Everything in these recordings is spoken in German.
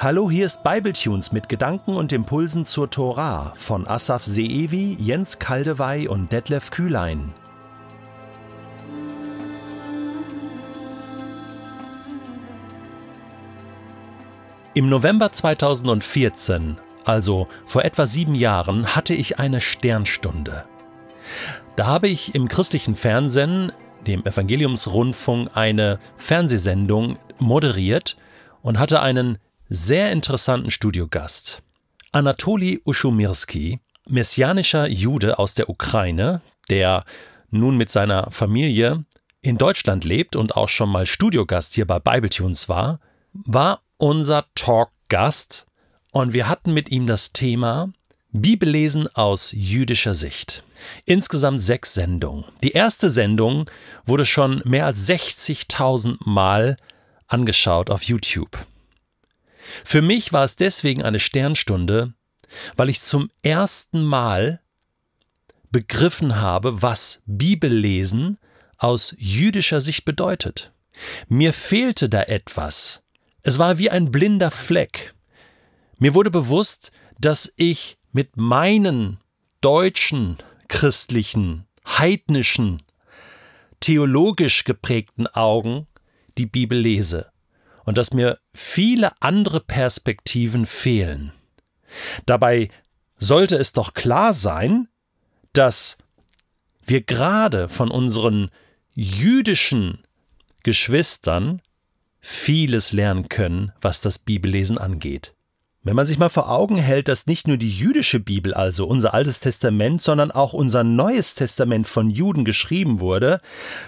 Hallo, hier ist Bibletunes mit Gedanken und Impulsen zur Tora von Asaf Seevi, Jens Kaldewey und Detlef Kühlein. Im November 2014, also vor etwa sieben Jahren, hatte ich eine Sternstunde. Da habe ich im christlichen Fernsehen, dem Evangeliumsrundfunk, eine Fernsehsendung moderiert und hatte einen sehr interessanten Studiogast. Anatoli Uschumirski, messianischer Jude aus der Ukraine, der nun mit seiner Familie in Deutschland lebt und auch schon mal Studiogast hier bei Bibletunes war, war unser Talkgast und wir hatten mit ihm das Thema Bibellesen aus jüdischer Sicht. Insgesamt sechs Sendungen. Die erste Sendung wurde schon mehr als 60.000 Mal angeschaut auf YouTube. Für mich war es deswegen eine Sternstunde, weil ich zum ersten Mal begriffen habe, was Bibellesen aus jüdischer Sicht bedeutet. Mir fehlte da etwas. Es war wie ein blinder Fleck. Mir wurde bewusst, dass ich mit meinen deutschen, christlichen, heidnischen, theologisch geprägten Augen die Bibel lese und dass mir viele andere Perspektiven fehlen. Dabei sollte es doch klar sein, dass wir gerade von unseren jüdischen Geschwistern vieles lernen können, was das Bibellesen angeht. Wenn man sich mal vor Augen hält, dass nicht nur die jüdische Bibel, also unser Altes Testament, sondern auch unser Neues Testament von Juden geschrieben wurde,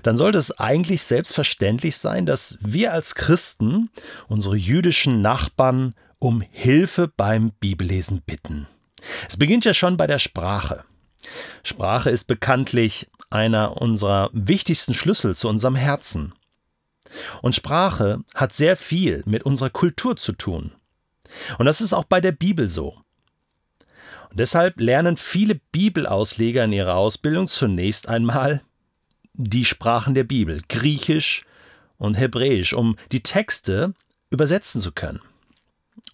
dann sollte es eigentlich selbstverständlich sein, dass wir als Christen unsere jüdischen Nachbarn um Hilfe beim Bibellesen bitten. Es beginnt ja schon bei der Sprache. Sprache ist bekanntlich einer unserer wichtigsten Schlüssel zu unserem Herzen. Und Sprache hat sehr viel mit unserer Kultur zu tun. Und das ist auch bei der Bibel so. Und deshalb lernen viele Bibelausleger in ihrer Ausbildung zunächst einmal die Sprachen der Bibel, Griechisch und Hebräisch, um die Texte übersetzen zu können.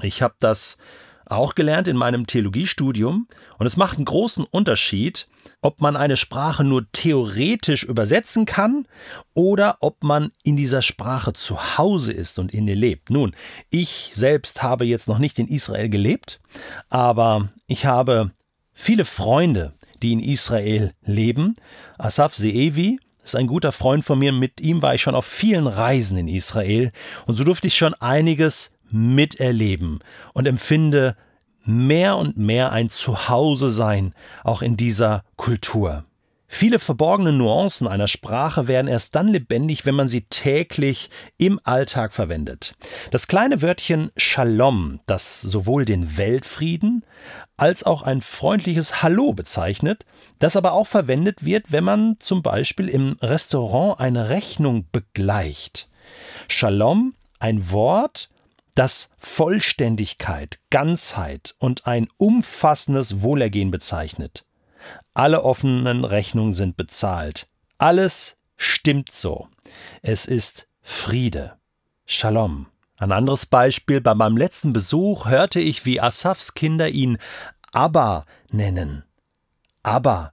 Ich habe das auch gelernt in meinem Theologiestudium und es macht einen großen Unterschied, ob man eine Sprache nur theoretisch übersetzen kann oder ob man in dieser Sprache zu Hause ist und in ihr lebt. Nun, ich selbst habe jetzt noch nicht in Israel gelebt, aber ich habe viele Freunde, die in Israel leben. Asaf Seevi ist ein guter Freund von mir, mit ihm war ich schon auf vielen Reisen in Israel und so durfte ich schon einiges miterleben und empfinde mehr und mehr ein Zuhause sein, auch in dieser Kultur. Viele verborgene Nuancen einer Sprache werden erst dann lebendig, wenn man sie täglich im Alltag verwendet. Das kleine Wörtchen Shalom, das sowohl den Weltfrieden als auch ein freundliches Hallo bezeichnet, das aber auch verwendet wird, wenn man zum Beispiel im Restaurant eine Rechnung begleicht. Shalom, ein Wort, das Vollständigkeit, Ganzheit und ein umfassendes Wohlergehen bezeichnet. Alle offenen Rechnungen sind bezahlt. Alles stimmt so. Es ist Friede. Shalom. Ein anderes Beispiel, bei meinem letzten Besuch hörte ich, wie Asafs Kinder ihn Abba nennen. Abba,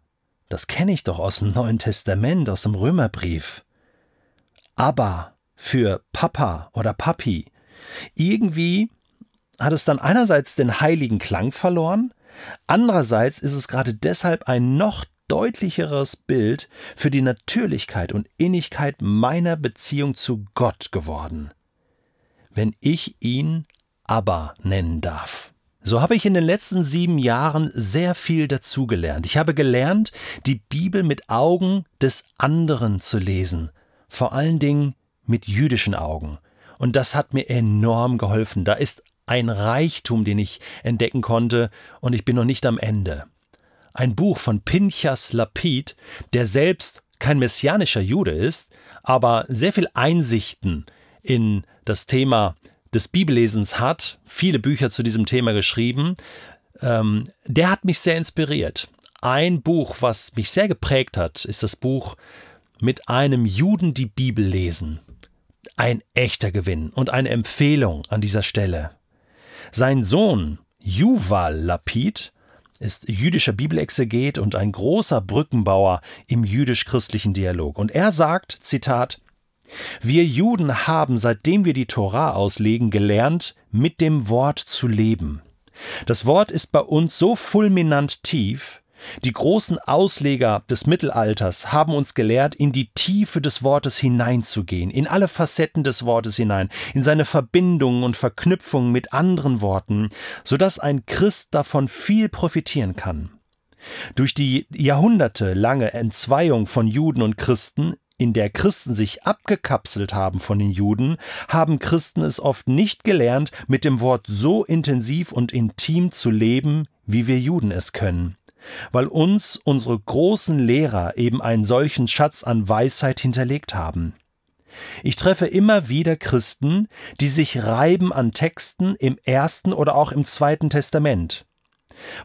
das kenne ich doch aus dem Neuen Testament, aus dem Römerbrief. Abba für Papa oder Papi. Irgendwie hat es dann einerseits den heiligen Klang verloren, andererseits ist es gerade deshalb ein noch deutlicheres Bild für die Natürlichkeit und Innigkeit meiner Beziehung zu Gott geworden, wenn ich ihn Abba nennen darf. So habe ich in den letzten sieben Jahren sehr viel dazugelernt. Ich habe gelernt, die Bibel mit Augen des anderen zu lesen, vor allen Dingen mit jüdischen Augen. Und das hat mir enorm geholfen. Da ist ein Reichtum, den ich entdecken konnte, und ich bin noch nicht am Ende. Ein Buch von Pinchas Lapid, der selbst kein messianischer Jude ist, aber sehr viel Einsichten in das Thema des Bibellesens hat, viele Bücher zu diesem Thema geschrieben, ähm, der hat mich sehr inspiriert. Ein Buch, was mich sehr geprägt hat, ist das Buch Mit einem Juden die Bibel lesen ein echter Gewinn und eine Empfehlung an dieser Stelle. Sein Sohn Yuval Lapid ist jüdischer Bibelexeget und ein großer Brückenbauer im jüdisch-christlichen Dialog. Und er sagt, Zitat, wir Juden haben, seitdem wir die Tora auslegen, gelernt, mit dem Wort zu leben. Das Wort ist bei uns so fulminant tief, die großen Ausleger des Mittelalters haben uns gelehrt, in die Tiefe des Wortes hineinzugehen, in alle Facetten des Wortes hinein, in seine Verbindungen und Verknüpfungen mit anderen Worten, so dass ein Christ davon viel profitieren kann. Durch die jahrhundertelange Entzweiung von Juden und Christen in der Christen sich abgekapselt haben von den Juden, haben Christen es oft nicht gelernt, mit dem Wort so intensiv und intim zu leben, wie wir Juden es können, weil uns unsere großen Lehrer eben einen solchen Schatz an Weisheit hinterlegt haben. Ich treffe immer wieder Christen, die sich reiben an Texten im ersten oder auch im zweiten Testament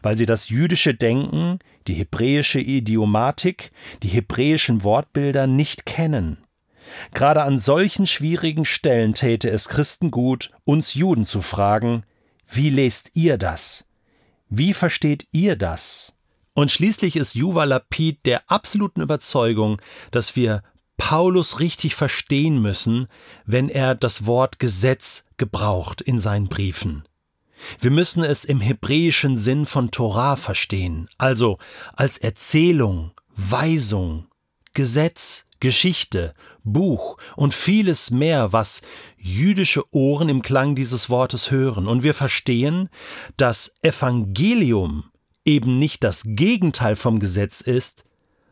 weil sie das jüdische Denken, die hebräische Idiomatik, die hebräischen Wortbilder nicht kennen. Gerade an solchen schwierigen Stellen täte es Christen gut, uns Juden zu fragen, wie lest ihr das? Wie versteht ihr das? Und schließlich ist Yuval Lapid der absoluten Überzeugung, dass wir Paulus richtig verstehen müssen, wenn er das Wort Gesetz gebraucht in seinen Briefen. Wir müssen es im hebräischen Sinn von Torah verstehen, also als Erzählung, Weisung, Gesetz, Geschichte, Buch und vieles mehr, was jüdische Ohren im Klang dieses Wortes hören. Und wir verstehen, dass Evangelium eben nicht das Gegenteil vom Gesetz ist,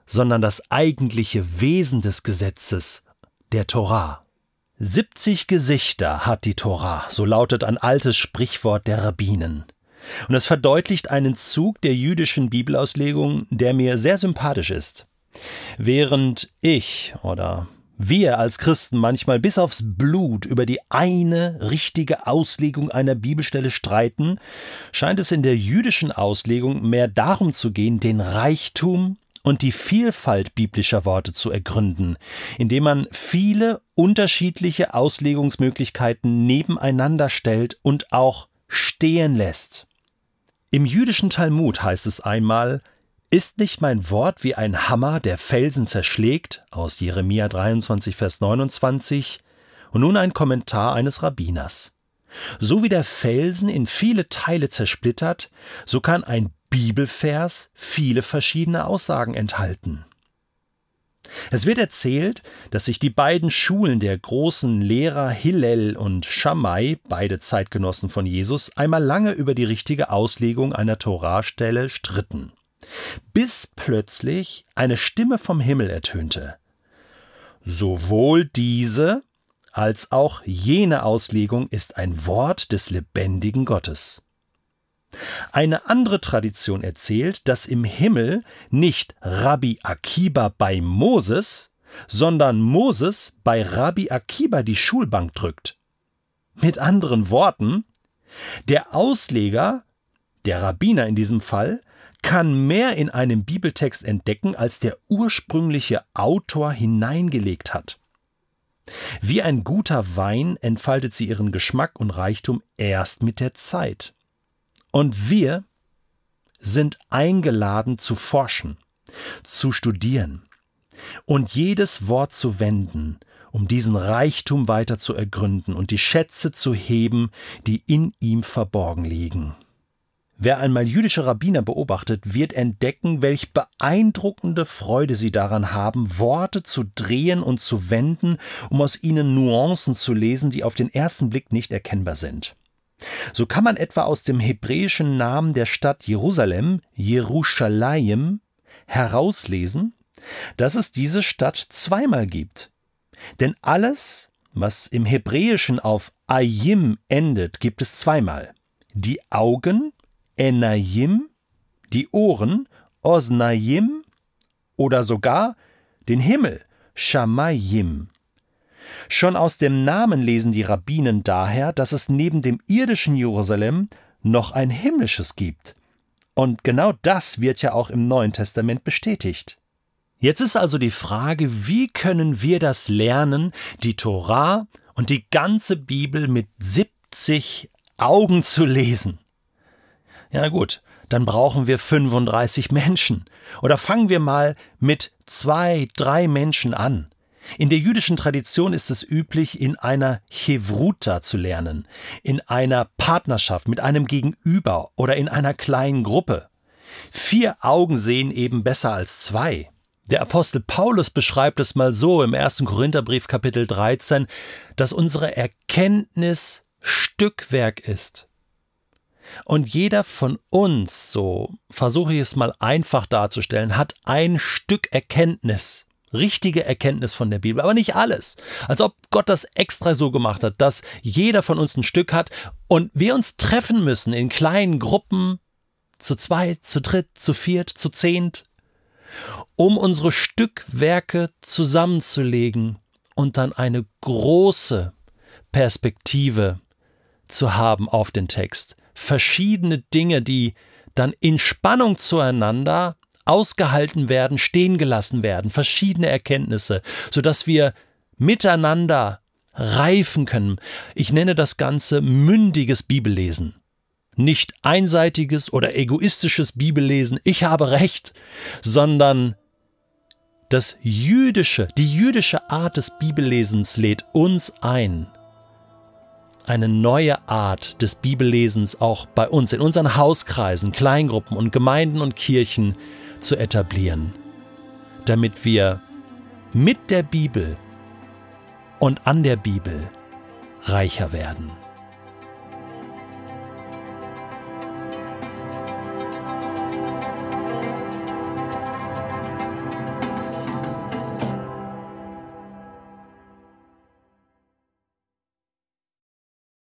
sondern das eigentliche Wesen des Gesetzes, der Torah. 70 Gesichter hat die Tora, so lautet ein altes Sprichwort der Rabbinen. Und es verdeutlicht einen Zug der jüdischen Bibelauslegung, der mir sehr sympathisch ist. Während ich oder wir als Christen manchmal bis aufs Blut über die eine richtige Auslegung einer Bibelstelle streiten, scheint es in der jüdischen Auslegung mehr darum zu gehen, den Reichtum und die Vielfalt biblischer Worte zu ergründen, indem man viele unterschiedliche Auslegungsmöglichkeiten nebeneinander stellt und auch stehen lässt. Im jüdischen Talmud heißt es einmal, ist nicht mein Wort wie ein Hammer, der Felsen zerschlägt, aus Jeremia 23, Vers 29, und nun ein Kommentar eines Rabbiners. So wie der Felsen in viele Teile zersplittert, so kann ein Bibelvers viele verschiedene Aussagen enthalten. Es wird erzählt, dass sich die beiden Schulen der großen Lehrer Hillel und Shammai, beide Zeitgenossen von Jesus, einmal lange über die richtige Auslegung einer Torastelle stritten, bis plötzlich eine Stimme vom Himmel ertönte. Sowohl diese als auch jene Auslegung ist ein Wort des lebendigen Gottes. Eine andere Tradition erzählt, dass im Himmel nicht Rabbi Akiba bei Moses, sondern Moses bei Rabbi Akiba die Schulbank drückt. Mit anderen Worten, der Ausleger, der Rabbiner in diesem Fall, kann mehr in einem Bibeltext entdecken, als der ursprüngliche Autor hineingelegt hat. Wie ein guter Wein entfaltet sie ihren Geschmack und Reichtum erst mit der Zeit. Und wir sind eingeladen zu forschen, zu studieren und jedes Wort zu wenden, um diesen Reichtum weiter zu ergründen und die Schätze zu heben, die in ihm verborgen liegen. Wer einmal jüdische Rabbiner beobachtet, wird entdecken, welch beeindruckende Freude sie daran haben, Worte zu drehen und zu wenden, um aus ihnen Nuancen zu lesen, die auf den ersten Blick nicht erkennbar sind. So kann man etwa aus dem hebräischen Namen der Stadt Jerusalem, Jerusalem, herauslesen, dass es diese Stadt zweimal gibt. Denn alles, was im Hebräischen auf Ayim endet, gibt es zweimal. Die Augen, Enayim, die Ohren, Osnayim oder sogar den Himmel, Shamayim. Schon aus dem Namen lesen die Rabbinen daher, dass es neben dem irdischen Jerusalem noch ein himmlisches gibt. Und genau das wird ja auch im Neuen Testament bestätigt. Jetzt ist also die Frage, wie können wir das lernen, die Torah und die ganze Bibel mit 70 Augen zu lesen. Ja gut, dann brauchen wir 35 Menschen. Oder fangen wir mal mit zwei, drei Menschen an. In der jüdischen Tradition ist es üblich, in einer Chevruta zu lernen, in einer Partnerschaft mit einem Gegenüber oder in einer kleinen Gruppe. Vier Augen sehen eben besser als zwei. Der Apostel Paulus beschreibt es mal so im 1. Korintherbrief Kapitel 13, dass unsere Erkenntnis Stückwerk ist. Und jeder von uns, so versuche ich es mal einfach darzustellen, hat ein Stück Erkenntnis, richtige Erkenntnis von der Bibel, aber nicht alles. Als ob Gott das extra so gemacht hat, dass jeder von uns ein Stück hat und wir uns treffen müssen in kleinen Gruppen, zu zweit, zu dritt, zu viert, zu zehnt, um unsere Stückwerke zusammenzulegen und dann eine große Perspektive zu haben auf den Text verschiedene Dinge, die dann in Spannung zueinander ausgehalten werden, stehen gelassen werden, verschiedene Erkenntnisse, sodass wir miteinander reifen können. Ich nenne das Ganze mündiges Bibellesen. Nicht einseitiges oder egoistisches Bibellesen, ich habe recht, sondern das jüdische, die jüdische Art des Bibellesens lädt uns ein, eine neue Art des Bibellesens auch bei uns, in unseren Hauskreisen, Kleingruppen und Gemeinden und Kirchen zu etablieren, damit wir mit der Bibel und an der Bibel reicher werden.